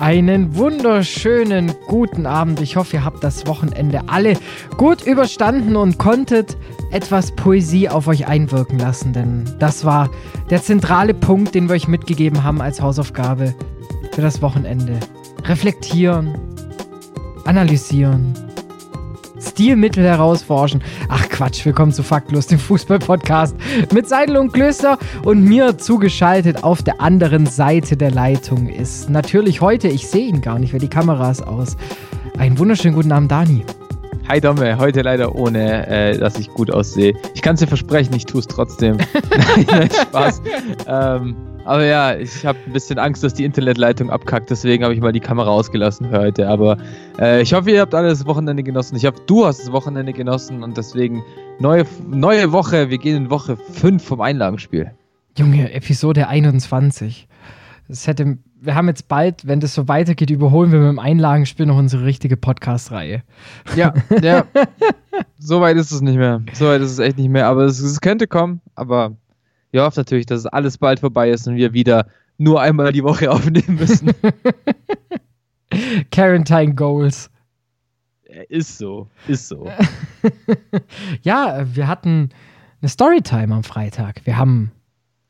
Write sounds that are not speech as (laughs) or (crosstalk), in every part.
Einen wunderschönen guten Abend. Ich hoffe, ihr habt das Wochenende alle gut überstanden und konntet etwas Poesie auf euch einwirken lassen, denn das war der zentrale Punkt, den wir euch mitgegeben haben als Hausaufgabe für das Wochenende. Reflektieren, analysieren, Stilmittel herausforschen. Ach Quatsch, willkommen zu Faktlos, dem Fußball-Podcast mit Seidel und Klöster und mir zugeschaltet auf der anderen Seite der Leitung ist natürlich heute, ich sehe ihn gar nicht, weil die Kamera ist aus. Einen wunderschönen guten Abend, Dani. Hi Domme, heute leider ohne, äh, dass ich gut aussehe. Ich kann es dir versprechen, ich tue es trotzdem. (laughs) nein, nein, Spaß. ähm, aber ja, ich habe ein bisschen Angst, dass die Internetleitung abkackt, deswegen habe ich mal die Kamera ausgelassen für heute. Aber äh, ich hoffe, ihr habt alle das Wochenende genossen. Ich hoffe, du hast das Wochenende genossen und deswegen neue, neue Woche. Wir gehen in Woche 5 vom Einlagenspiel. Junge, Episode 21. Das hätte wir haben jetzt bald, wenn das so weitergeht, überholen wir mit dem Einlagenspiel noch unsere richtige Podcast-Reihe. Ja, (laughs) ja. so weit ist es nicht mehr. So weit ist es echt nicht mehr. Aber es, es könnte kommen. Aber ich hoffe natürlich, dass es alles bald vorbei ist und wir wieder nur einmal die Woche (laughs) aufnehmen müssen. (laughs) Quarantine Goals. Ist so, ist so. ja, wir hatten eine Storytime am Freitag. Wir haben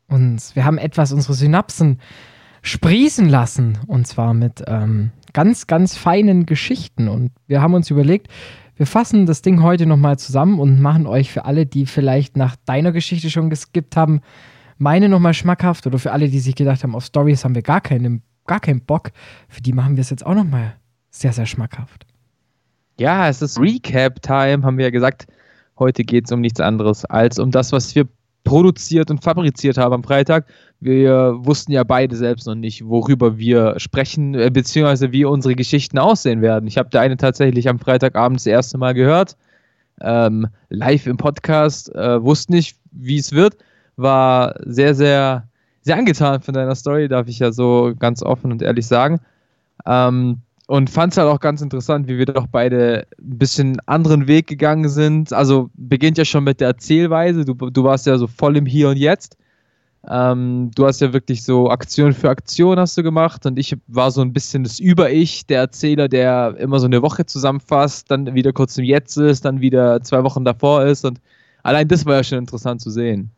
uns, wir haben etwas unsere Synapsen sprießen lassen. Und zwar mit ähm, ganz, ganz feinen Geschichten. Und wir haben uns überlegt, wir fassen das Ding heute nochmal zusammen und machen euch für alle, die vielleicht nach deiner Geschichte schon geskippt haben, meine nochmal schmackhaft. Oder für alle, die sich gedacht haben, auf Stories haben wir gar keinen, gar keinen Bock. Für die machen wir es jetzt auch nochmal sehr, sehr schmackhaft. Ja, es ist Recap-Time, haben wir ja gesagt. Heute geht es um nichts anderes als um das, was wir produziert und fabriziert haben am Freitag. Wir wussten ja beide selbst noch nicht, worüber wir sprechen, äh, beziehungsweise wie unsere Geschichten aussehen werden. Ich habe der eine tatsächlich am Freitagabend das erste Mal gehört, ähm, live im Podcast, äh, wusste nicht, wie es wird, war sehr, sehr, sehr angetan von deiner Story, darf ich ja so ganz offen und ehrlich sagen. Ähm, und fand es halt auch ganz interessant, wie wir doch beide ein bisschen anderen Weg gegangen sind. Also beginnt ja schon mit der Erzählweise. Du, du warst ja so voll im Hier und Jetzt. Ähm, du hast ja wirklich so Aktion für Aktion hast du gemacht und ich war so ein bisschen das Über-Ich, der Erzähler, der immer so eine Woche zusammenfasst, dann wieder kurz im Jetzt ist, dann wieder zwei Wochen davor ist und allein das war ja schon interessant zu sehen.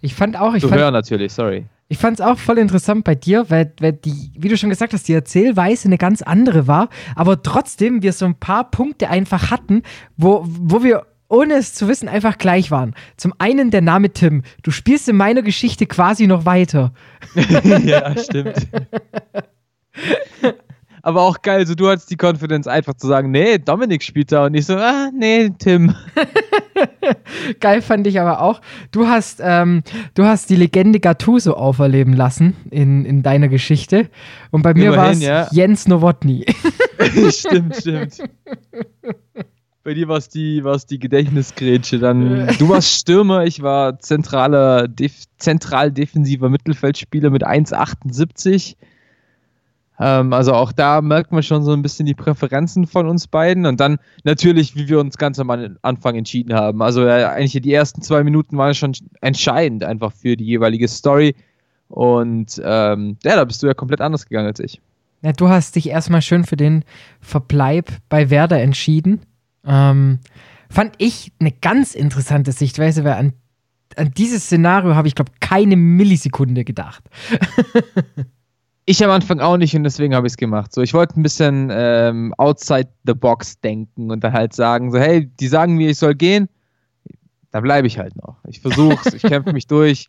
Ich fand auch, ich zu fand, hören natürlich, sorry. Ich fand es auch voll interessant bei dir, weil, weil die, wie du schon gesagt hast, die Erzählweise eine ganz andere war, aber trotzdem wir so ein paar Punkte einfach hatten, wo, wo wir ohne es zu wissen, einfach gleich waren. Zum einen der Name Tim. Du spielst in meiner Geschichte quasi noch weiter. (laughs) ja, stimmt. (laughs) Aber auch geil, so du hattest die Konfidenz einfach zu sagen, nee, Dominik spielt da und ich so, ah, nee, Tim. (laughs) geil fand ich aber auch. Du hast, ähm, du hast die Legende Gattuso auferleben lassen in, in deiner Geschichte. Und bei mir war es ja. Jens Nowotny. (laughs) stimmt, stimmt. Bei dir war es die, die Gedächtnisgrätsche. Dann, du warst Stürmer, ich war zentraler, def, zentral defensiver Mittelfeldspieler mit 1,78. Ähm, also auch da merkt man schon so ein bisschen die Präferenzen von uns beiden. Und dann natürlich, wie wir uns ganz am Anfang entschieden haben. Also äh, eigentlich die ersten zwei Minuten waren schon entscheidend einfach für die jeweilige Story. Und ähm, ja, da bist du ja komplett anders gegangen als ich. Ja, du hast dich erstmal schön für den Verbleib bei Werder entschieden. Ähm, fand ich eine ganz interessante Sichtweise, weil an, an dieses Szenario habe ich, glaube keine Millisekunde gedacht. (laughs) ich am Anfang auch nicht und deswegen habe ich es gemacht. So, ich wollte ein bisschen ähm, outside the box denken und dann halt sagen, so, hey, die sagen mir, ich soll gehen, da bleibe ich halt noch. Ich versuche es, ich (laughs) kämpfe mich durch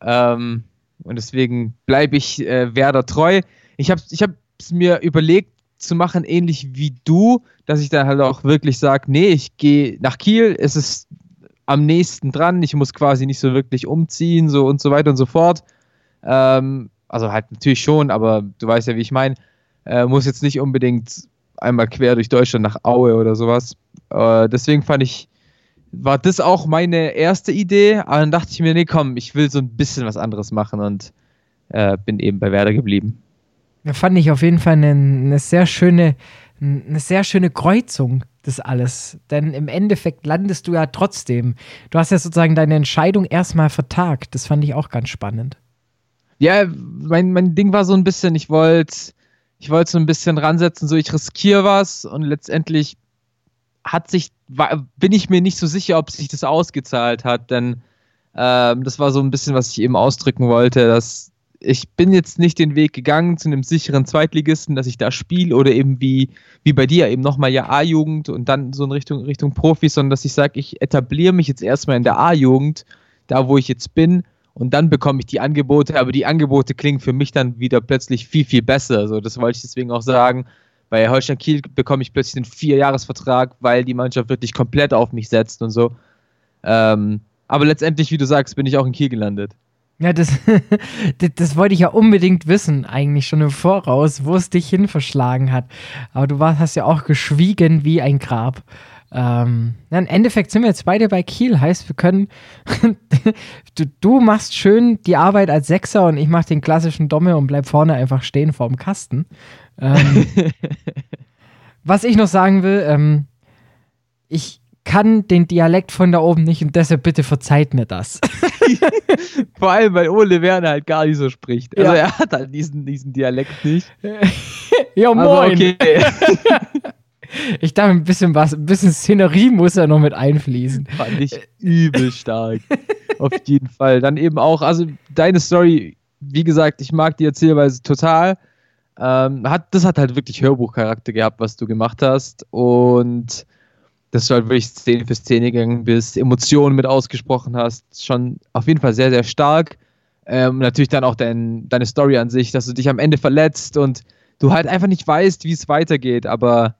ähm, und deswegen bleibe ich äh, Werder treu. Ich habe es ich mir überlegt, zu machen, ähnlich wie du, dass ich dann halt auch wirklich sage, nee, ich gehe nach Kiel, es ist am nächsten dran, ich muss quasi nicht so wirklich umziehen, so und so weiter und so fort. Ähm, also halt natürlich schon, aber du weißt ja, wie ich meine. Äh, muss jetzt nicht unbedingt einmal quer durch Deutschland nach Aue oder sowas. Äh, deswegen fand ich, war das auch meine erste Idee, aber dann dachte ich mir, nee, komm, ich will so ein bisschen was anderes machen und äh, bin eben bei Werder geblieben. Da fand ich auf jeden Fall eine, eine sehr schöne, eine sehr schöne Kreuzung das alles. Denn im Endeffekt landest du ja trotzdem. Du hast ja sozusagen deine Entscheidung erstmal vertagt. Das fand ich auch ganz spannend. Ja, mein, mein Ding war so ein bisschen, ich wollte ich wollte so ein bisschen ransetzen, so ich riskiere was und letztendlich hat sich, war, bin ich mir nicht so sicher, ob sich das ausgezahlt hat, denn ähm, das war so ein bisschen, was ich eben ausdrücken wollte, dass ich bin jetzt nicht den Weg gegangen zu einem sicheren Zweitligisten, dass ich da spiele oder eben wie, wie bei dir eben nochmal ja A-Jugend und dann so in Richtung, Richtung Profis, sondern dass ich sage, ich etabliere mich jetzt erstmal in der A-Jugend, da wo ich jetzt bin und dann bekomme ich die Angebote, aber die Angebote klingen für mich dann wieder plötzlich viel, viel besser. Also das wollte ich deswegen auch sagen. Bei Holstein Kiel bekomme ich plötzlich einen Vierjahresvertrag, weil die Mannschaft wirklich komplett auf mich setzt und so. Ähm, aber letztendlich, wie du sagst, bin ich auch in Kiel gelandet. Ja, das, (laughs) das, das, wollte ich ja unbedingt wissen, eigentlich schon im Voraus, wo es dich hin verschlagen hat. Aber du warst, hast ja auch geschwiegen wie ein Grab. Ähm, ja, Im Endeffekt sind wir jetzt beide bei Kiel, heißt, wir können. (laughs) du, du, machst schön die Arbeit als Sechser und ich mache den klassischen Domme und bleib vorne einfach stehen vorm Kasten. Ähm, (laughs) was ich noch sagen will, ähm, ich kann den Dialekt von da oben nicht und deshalb bitte verzeiht mir das. (laughs) Vor allem, weil Ole Werner halt gar nicht so spricht. Also ja. er hat halt diesen, diesen Dialekt nicht. ja, moin. Okay. Ich dachte, ein bisschen was, ein bisschen Szenerie muss ja noch mit einfließen. Fand ich übel stark. (laughs) Auf jeden Fall. Dann eben auch, also deine Story, wie gesagt, ich mag die Erzählweise total. Ähm, hat, das hat halt wirklich Hörbuchcharakter gehabt, was du gemacht hast. Und dass du halt wirklich Szene für Szene gegangen bist, Emotionen mit ausgesprochen hast, schon auf jeden Fall sehr, sehr stark. Ähm, natürlich dann auch dein, deine Story an sich, dass du dich am Ende verletzt und du halt einfach nicht weißt, wie es weitergeht, aber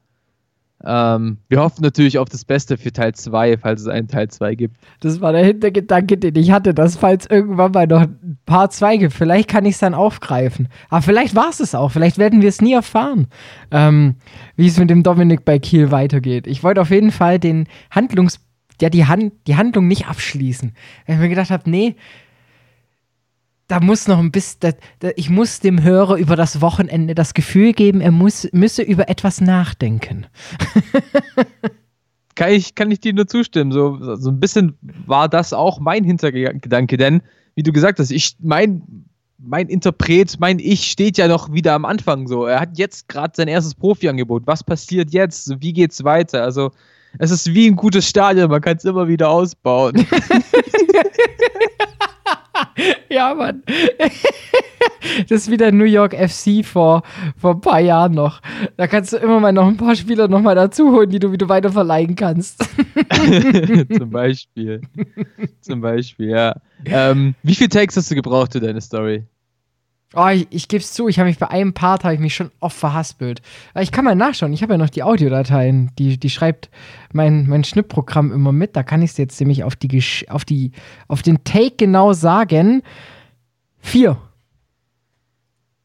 ähm, wir hoffen natürlich auf das Beste für Teil 2, falls es einen Teil 2 gibt. Das war der Hintergedanke, den ich hatte, dass falls irgendwann mal noch ein paar zwei gibt, vielleicht kann ich es dann aufgreifen. Aber vielleicht war es es auch, vielleicht werden wir es nie erfahren, ähm, wie es mit dem Dominik bei Kiel weitergeht. Ich wollte auf jeden Fall den Handlungs ja, die, Hand, die Handlung nicht abschließen. Weil ich mir gedacht habe, nee, da muss noch ein bisschen, da, da, ich muss dem Hörer über das Wochenende das Gefühl geben, er muss, müsse über etwas nachdenken. (laughs) kann, ich, kann ich dir nur zustimmen. So, so ein bisschen war das auch mein Hintergedanke, denn wie du gesagt hast, ich, mein, mein Interpret, mein Ich steht ja noch wieder am Anfang so. Er hat jetzt gerade sein erstes Profi-Angebot. Was passiert jetzt? Wie geht's weiter? Also, es ist wie ein gutes Stadion, man kann es immer wieder ausbauen. (laughs) (laughs) ja, Mann. (laughs) Das ist wieder New York FC vor, vor ein paar Jahren noch. Da kannst du immer mal noch ein paar Spieler noch mal dazu holen, die du wieder weiter verleihen kannst. (laughs) Zum Beispiel. Zum Beispiel, ja. Ähm, wie viele Takes hast du gebraucht für deine Story? Oh, ich, ich gebe es zu, ich habe mich bei einem Part ich mich schon oft verhaspelt. Ich kann mal nachschauen, ich habe ja noch die Audiodateien, die, die schreibt mein, mein Schnittprogramm immer mit. Da kann ich es jetzt nämlich auf, die, auf, die, auf den Take genau sagen. Vier.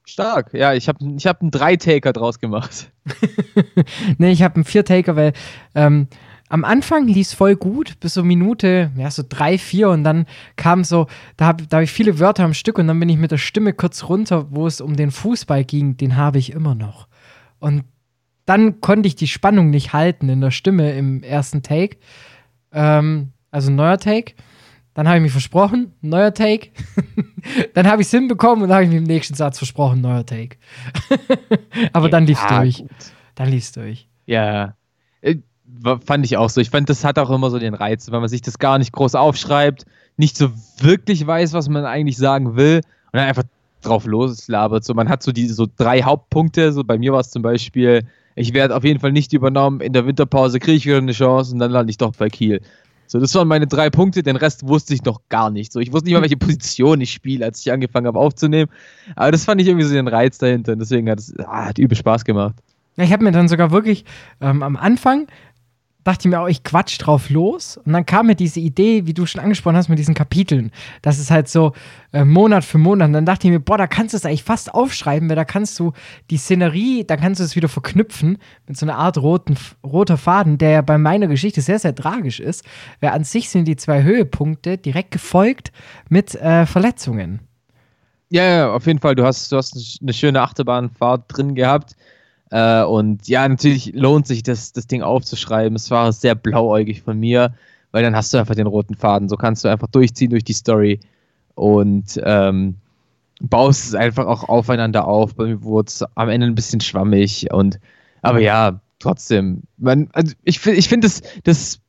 Stark, ja, ich habe ich hab einen Drei-Taker draus gemacht. (laughs) nee, ich habe einen Vier-Taker, weil ähm, am Anfang lief voll gut, bis so Minute, ja, so drei, vier und dann kam so, da habe da hab ich viele Wörter am Stück und dann bin ich mit der Stimme kurz runter, wo es um den Fußball ging, den habe ich immer noch. Und dann konnte ich die Spannung nicht halten in der Stimme im ersten Take. Ähm, also neuer Take. Dann habe ich mich versprochen, neuer Take. (laughs) dann habe ich es hinbekommen und dann habe ich mich im nächsten Satz versprochen, neuer Take. (laughs) Aber ja, dann lief es durch. Gut. Dann lief es durch. Ja. Fand ich auch so. Ich fand, das hat auch immer so den Reiz, wenn man sich das gar nicht groß aufschreibt, nicht so wirklich weiß, was man eigentlich sagen will und dann einfach drauf loslabert. So, man hat so diese so drei Hauptpunkte. So bei mir war es zum Beispiel, ich werde auf jeden Fall nicht übernommen. In der Winterpause kriege ich wieder eine Chance und dann lande ich doch bei Kiel. So, das waren meine drei Punkte. Den Rest wusste ich noch gar nicht. So, ich wusste nicht mal, welche Position ich spiele, als ich angefangen habe aufzunehmen. Aber das fand ich irgendwie so den Reiz dahinter. Und deswegen hat es ah, übel Spaß gemacht. Ja, ich habe mir dann sogar wirklich ähm, am Anfang dachte ich mir auch, ich quatsch drauf los. Und dann kam mir diese Idee, wie du schon angesprochen hast, mit diesen Kapiteln. Das ist halt so äh, Monat für Monat. Und dann dachte ich mir, boah, da kannst du es eigentlich fast aufschreiben, weil da kannst du die Szenerie, da kannst du es wieder verknüpfen mit so einer Art roten, roter Faden, der ja bei meiner Geschichte sehr, sehr tragisch ist. Weil an sich sind die zwei Höhepunkte direkt gefolgt mit äh, Verletzungen. Ja, ja, auf jeden Fall. Du hast, du hast eine schöne Achterbahnfahrt drin gehabt. Äh, und ja, natürlich lohnt sich das, das Ding aufzuschreiben. Es war sehr blauäugig von mir, weil dann hast du einfach den roten Faden. So kannst du einfach durchziehen durch die Story und ähm, baust es einfach auch aufeinander auf. Bei mir wurde es am Ende ein bisschen schwammig und aber ja, trotzdem. Man, also ich, ich finde das, das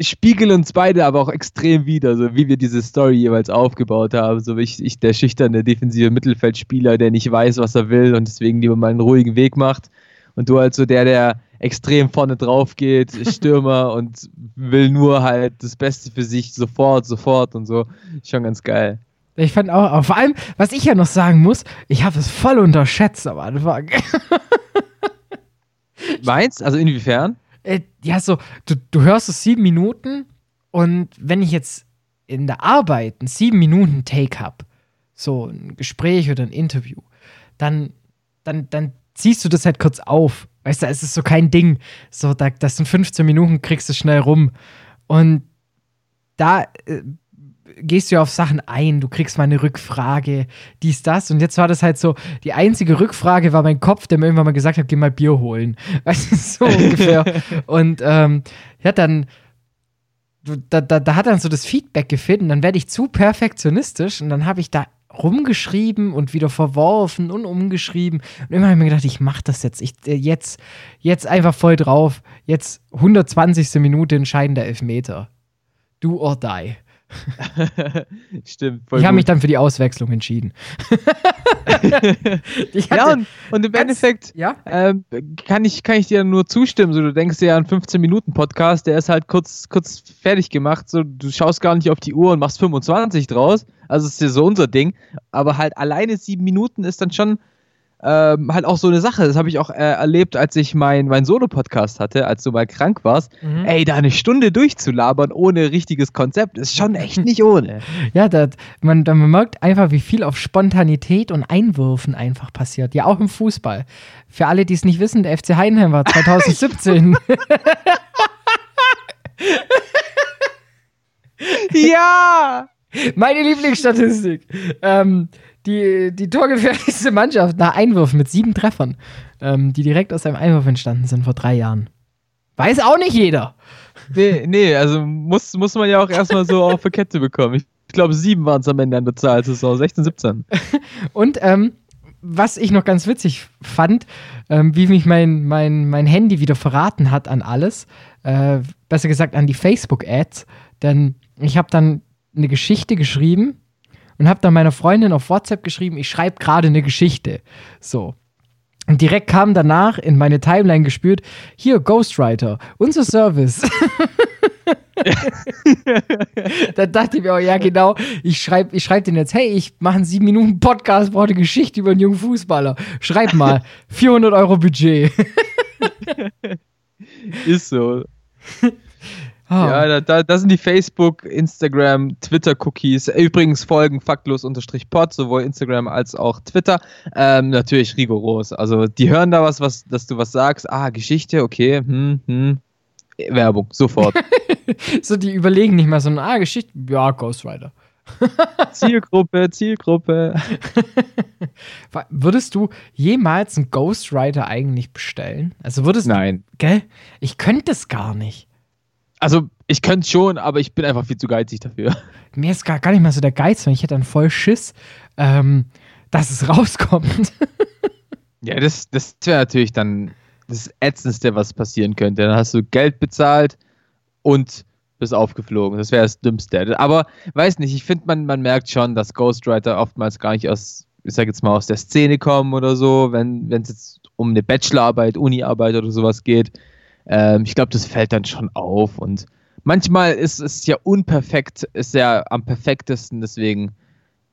spiegeln uns beide aber auch extrem wieder, so wie wir diese Story jeweils aufgebaut haben. So wie ich, ich der schüchterne defensive Mittelfeldspieler, der nicht weiß, was er will und deswegen lieber mal einen ruhigen Weg macht. Und du halt so der, der extrem vorne drauf geht, (laughs) Stürmer und will nur halt das Beste für sich sofort, sofort und so. Schon ganz geil. Ich fand auch, vor allem, was ich ja noch sagen muss, ich habe es voll unterschätzt am Anfang. Meinst? Also inwiefern? Äh, ja, so, du, du hörst es sieben Minuten und wenn ich jetzt in der Arbeit einen sieben Minuten Take habe, so ein Gespräch oder ein Interview, dann, dann, dann ziehst du das halt kurz auf. Weißt du, es ist so kein Ding. So, da, das sind 15 Minuten, kriegst du schnell rum. Und da äh, gehst du ja auf Sachen ein, du kriegst mal eine Rückfrage, dies, das. Und jetzt war das halt so, die einzige Rückfrage war mein Kopf, der mir irgendwann mal gesagt hat, geh mal Bier holen. (laughs) Weißt du, so ungefähr. (laughs) und ähm, ja, dann, da, da, da hat dann so das Feedback gefehlt und dann werde ich zu perfektionistisch und dann habe ich da rumgeschrieben und wieder verworfen und umgeschrieben. Und immer habe ich mir gedacht, ich mache das jetzt. Ich, äh, jetzt. Jetzt einfach voll drauf. Jetzt 120. Minute entscheidender Elfmeter. Do or die. (laughs) Stimmt. ich habe mich dann für die Auswechslung entschieden. (laughs) ja, und, und im Endeffekt ja? ähm, kann, ich, kann ich dir nur zustimmen. So, du denkst dir an 15-Minuten-Podcast, der ist halt kurz, kurz fertig gemacht. So, du schaust gar nicht auf die Uhr und machst 25 draus. Also ist ja so unser Ding. Aber halt alleine sieben Minuten ist dann schon ähm, halt auch so eine Sache. Das habe ich auch äh, erlebt, als ich mein, mein Solo-Podcast hatte, als du mal krank warst. Mhm. Ey, da eine Stunde durchzulabern ohne richtiges Konzept ist schon echt nicht ohne. (laughs) Ja, das, man, man merkt einfach, wie viel auf Spontanität und Einwürfen einfach passiert. Ja, auch im Fußball. Für alle, die es nicht wissen, der FC Heidenheim war (laughs) 2017. ja! (laughs) Meine Lieblingsstatistik. Ähm, die, die torgefährlichste Mannschaft nach Einwürfen mit sieben Treffern, ähm, die direkt aus einem Einwurf entstanden sind vor drei Jahren. Weiß auch nicht jeder. Nee, nee, also muss, muss man ja auch erstmal so auf die Kette bekommen. Ich glaube, sieben waren es am Ende an der Zahl, Saison 16, 17. Und ähm, was ich noch ganz witzig fand, ähm, wie mich mein, mein, mein Handy wieder verraten hat an alles, äh, besser gesagt an die Facebook-Ads, denn ich habe dann eine Geschichte geschrieben und habe dann meiner Freundin auf WhatsApp geschrieben, ich schreibe gerade eine Geschichte. So. Und direkt kam danach in meine Timeline gespürt, hier, Ghostwriter, unser Service. (laughs) da dachte ich mir auch, ja genau, ich schreibe ich schreib den jetzt, hey, ich mache einen 7 Minuten Podcast, brauche eine Geschichte über einen jungen Fußballer. Schreib mal, (laughs) 400 Euro Budget. Ist so. (laughs) Oh. Ja, da, da, da, sind die Facebook, Instagram, Twitter-Cookies. Übrigens folgen faktlos-pod, sowohl Instagram als auch Twitter. Ähm, natürlich rigoros. Also die hören da was, was, dass du was sagst. Ah, Geschichte, okay, hm, hm. Werbung, sofort. (laughs) so, die überlegen nicht mal so, ah, Geschichte, ja, Ghostwriter. (laughs) Zielgruppe, Zielgruppe. (laughs) Würdest du jemals einen Ghostwriter eigentlich bestellen? Also würdest Nein. Du, gell? Ich könnte es gar nicht. Also, ich könnte schon, aber ich bin einfach viel zu geizig dafür. (laughs) Mir ist gar, gar nicht mal so der Geiz, sondern ich hätte dann voll Schiss, ähm, dass es (laughs) rauskommt. ja, das, das wäre natürlich dann das Ätzendste, was passieren könnte. Dann hast du Geld bezahlt und bist aufgeflogen. Das wäre das Dümmste. Aber weiß nicht, ich finde, man, man merkt schon, dass Ghostwriter oftmals gar nicht aus, ich sag jetzt mal, aus der Szene kommen oder so, wenn es jetzt um eine Bachelorarbeit, Uniarbeit oder sowas geht. Ähm, ich glaube, das fällt dann schon auf und manchmal ist es ja unperfekt, ist ja am perfektesten, deswegen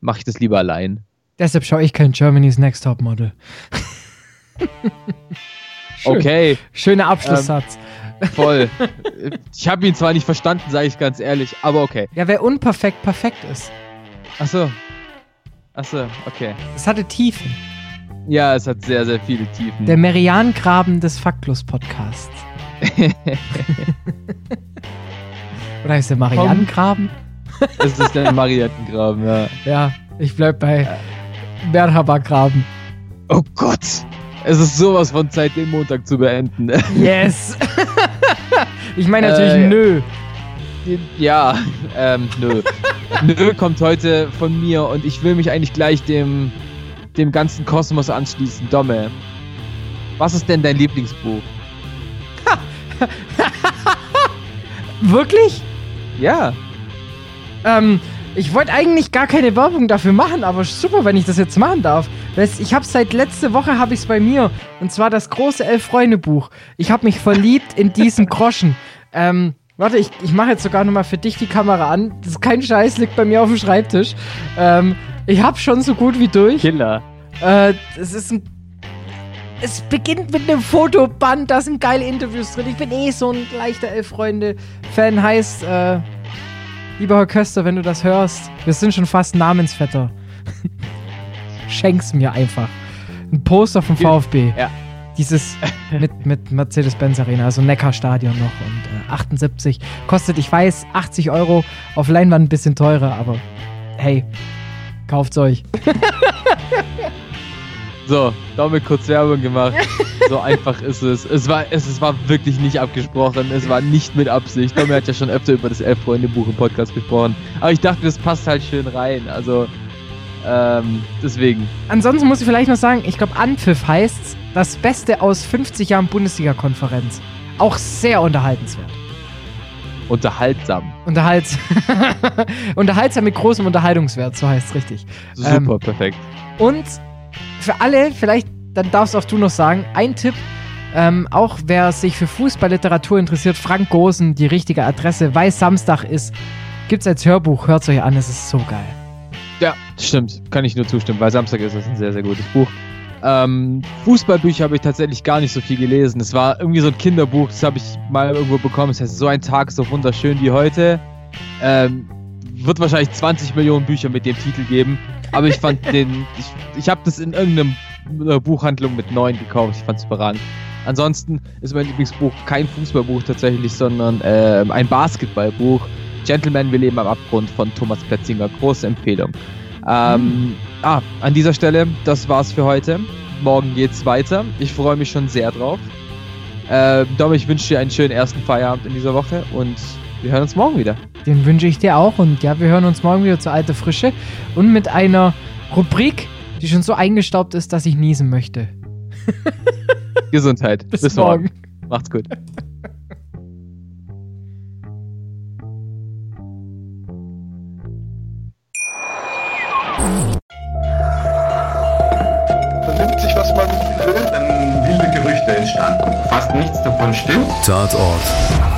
mache ich das lieber allein. Deshalb schaue ich kein Germany's Next Top Model. Schön. (laughs) Okay. Schöner Abschlusssatz. Voll. (laughs) ich habe ihn zwar nicht verstanden, sage ich ganz ehrlich, aber okay. Ja, wer unperfekt perfekt ist. Achso. Achso, okay. Es hatte Tiefen. Ja, es hat sehr, sehr viele Tiefen. Der Meriangraben des Faktlos-Podcasts. Oder heißt der Marianengraben? Es ist der Marianengraben, ja. Ja, ich bleib bei Merhaba-Graben. Oh Gott. Es ist sowas von Zeit, den Montag zu beenden. (laughs) Yes. ich meine natürlich Äh, nö. Ja, ähm, nö. nö kommt heute von mir und ich will mich eigentlich gleich dem, dem ganzen Kosmos anschließen. Domme, was ist denn dein Lieblingsbuch? (laughs) Wirklich? Ja. Ähm, ich wollte eigentlich gar keine Werbung dafür machen, aber super, wenn ich das jetzt machen darf. Weißt, ich habe seit letzte Woche habe ich es bei mir und zwar das große Elf Freunde Buch. Ich habe mich verliebt in diesen Groschen. Ähm, warte, ich, ich mache jetzt sogar nochmal für dich die Kamera an. Das ist kein Scheiß, liegt bei mir auf dem Schreibtisch. Ähm, ich habe schon so gut wie durch. Killer. Äh, es ist ein. Es beginnt mit einem Fotoband, da sind geile Interviews drin. Ich bin eh so ein leichter Elf-Freunde-Fan. Heißt, äh, lieber Herr Köster, wenn du das hörst, wir sind schon fast Namensvetter. (laughs) Schenk's mir einfach. Ein Poster vom. VfB. Ja. Dieses (laughs) mit, mit Mercedes-Benz Arena, also Neckarstadion noch und äh, 78. Kostet, ich weiß, 80 Euro. Auf Leinwand ein bisschen teurer, aber hey, kauft's euch. (laughs) So, damit kurz Werbung gemacht. (laughs) So einfach ist es. Es war, es, es war wirklich nicht abgesprochen. Es war nicht mit Absicht. Domi hat ja schon öfter über das Elf-Freunde-Buch im Podcast gesprochen. Aber ich dachte, das passt halt schön rein. Also, ähm, deswegen. Ansonsten muss ich vielleicht noch sagen, ich glaube, Anpfiff heißt das Beste aus 50 Jahren Bundesliga-Konferenz. Auch sehr unterhaltenswert. Unterhaltsam. Unterhalts (laughs) Unterhaltsam mit großem Unterhaltungswert, so heißt es richtig. Super, Ähm, perfekt. Und für alle, vielleicht, dann darfst auch du noch sagen, ein Tipp, ähm, auch wer sich für Fußballliteratur interessiert, Frank Gosen, die richtige Adresse, weil Samstag ist, gibt's als Hörbuch, hört's euch an, es ist so geil. Ja, stimmt. Kann ich nur zustimmen. Bei Samstag ist das ein sehr, sehr gutes Buch. Ähm, Fußballbücher habe ich tatsächlich gar nicht so viel gelesen. Es war irgendwie so ein Kinderbuch, das habe ich mal irgendwo bekommen. Es heißt, so ein Tag so wunderschön wie heute. Ähm, wird wahrscheinlich 20 Millionen Bücher mit dem Titel geben. Aber ich fand den, ich, ich habe das in irgendeiner Buchhandlung mit 9 gekauft. Ich fand es überragend. Ansonsten ist mein Lieblingsbuch kein Fußballbuch tatsächlich, sondern ähm, ein Basketballbuch. Gentleman, wir leben am Abgrund von Thomas Petzinger. Große Empfehlung. Ähm, ah, an dieser Stelle, das war's für heute. Morgen geht's weiter. Ich freue mich schon sehr drauf. Ähm, Dom, ich wünsche dir einen schönen ersten Feierabend in dieser Woche und wir hören uns morgen wieder. Den wünsche ich dir auch und ja, wir hören uns morgen wieder zur alte Frische und mit einer Rubrik, die schon so eingestaubt ist, dass ich niesen möchte. (laughs) Gesundheit. Bis, morgen. Macht's gut. vernimmt sich, was man will, dann wilde Gerüchte entstanden. Fast nichts davon stimmt. Tatort.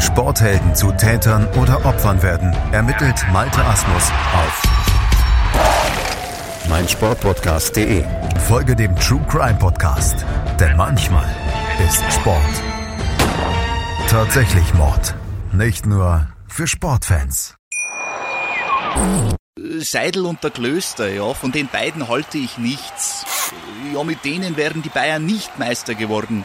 Sporthelden zu Tätern oder Opfern werden, ermittelt Malte Asmus auf meinsportpodcast.de. Folge dem True Crime Podcast, denn manchmal ist Sport tatsächlich Mord. Nicht nur für Sportfans. Seidel und der Klöster, ja, von den beiden halte ich nichts. Ja, mit denen wären die Bayern nicht Meister geworden.